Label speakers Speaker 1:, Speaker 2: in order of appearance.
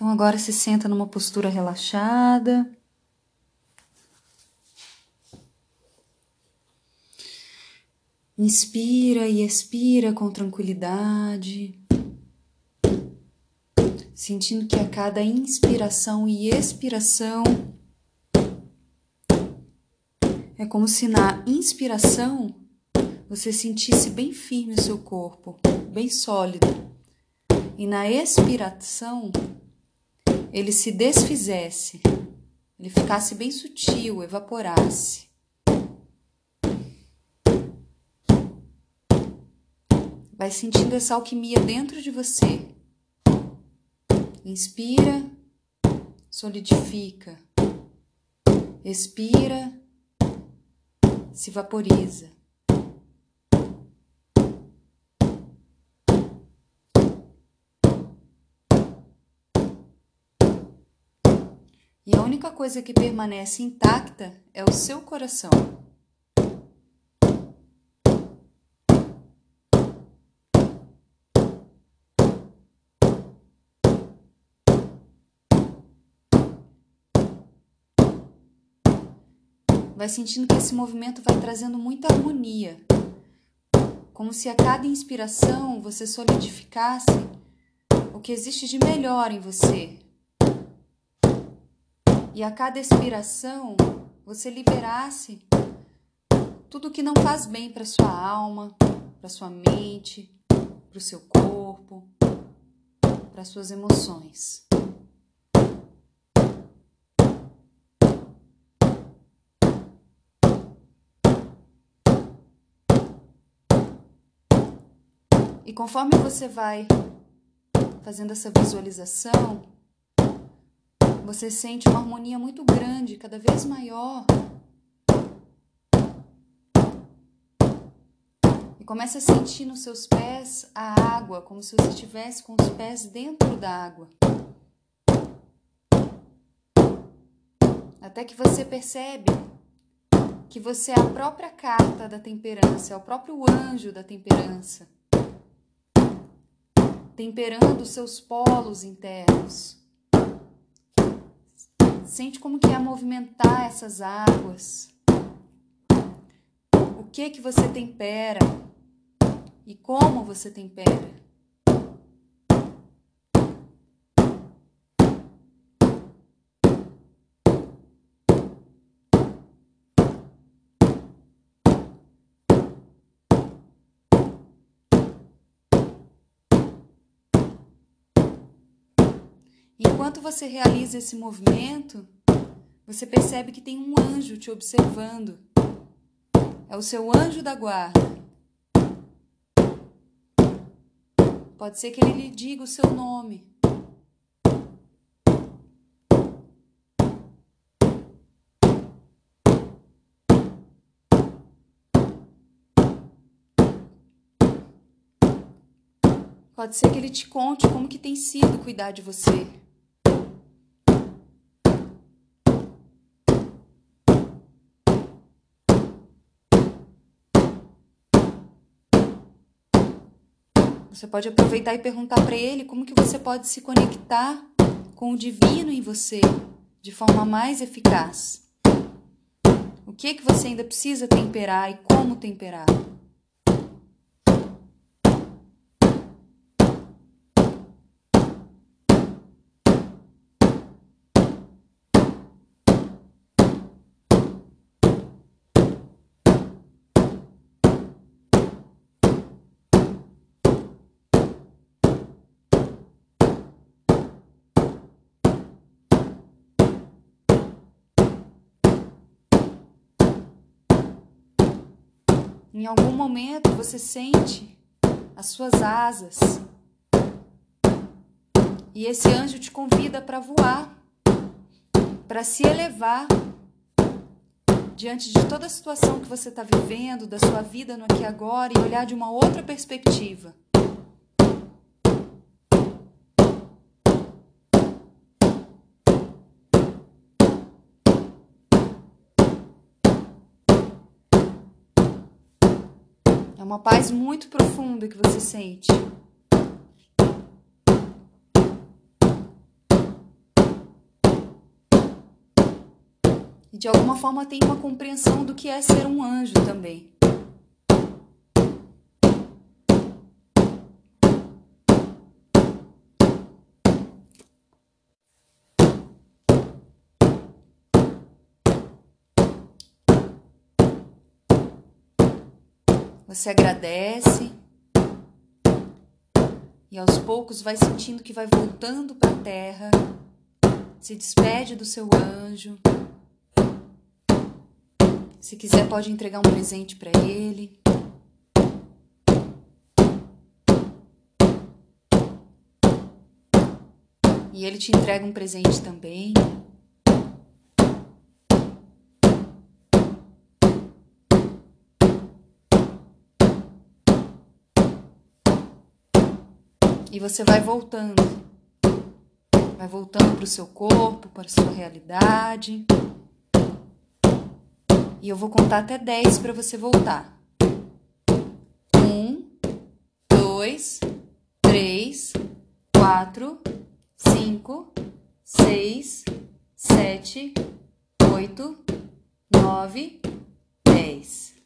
Speaker 1: Então agora se senta numa postura relaxada. Inspira e expira com tranquilidade, sentindo que a cada inspiração e expiração é como se na inspiração você sentisse bem firme o seu corpo, bem sólido, e na expiração ele se desfizesse, ele ficasse bem sutil, evaporasse. Vai sentindo essa alquimia dentro de você. Inspira, solidifica. Expira, se vaporiza. E a única coisa que permanece intacta é o seu coração. vai sentindo que esse movimento vai trazendo muita harmonia, como se a cada inspiração você solidificasse o que existe de melhor em você. E a cada expiração você liberasse tudo que não faz bem para sua alma, para sua mente, para o seu corpo, para suas emoções. E conforme você vai fazendo essa visualização, você sente uma harmonia muito grande, cada vez maior. E começa a sentir nos seus pés a água, como se você estivesse com os pés dentro da água. Até que você percebe que você é a própria carta da temperança, é o próprio anjo da temperança temperando seus polos internos. Sente como que é movimentar essas águas. O que que você tempera e como você tempera. Enquanto você realiza esse movimento, você percebe que tem um anjo te observando. É o seu anjo da guarda. Pode ser que ele lhe diga o seu nome. Pode ser que ele te conte como que tem sido cuidar de você. Você pode aproveitar e perguntar para ele como que você pode se conectar com o divino em você de forma mais eficaz. O que que você ainda precisa temperar e como temperar? Em algum momento você sente as suas asas. E esse anjo te convida para voar, para se elevar diante de toda a situação que você está vivendo, da sua vida no aqui e agora, e olhar de uma outra perspectiva. É uma paz muito profunda que você sente. E de alguma forma tem uma compreensão do que é ser um anjo também. Você agradece e aos poucos vai sentindo que vai voltando para a terra. Se despede do seu anjo. Se quiser, pode entregar um presente para ele. E ele te entrega um presente também. E você vai voltando. Vai voltando para o seu corpo, para a sua realidade. E eu vou contar até 10 para você voltar. Um, dois, três, quatro, cinco, seis, sete, oito, nove, dez.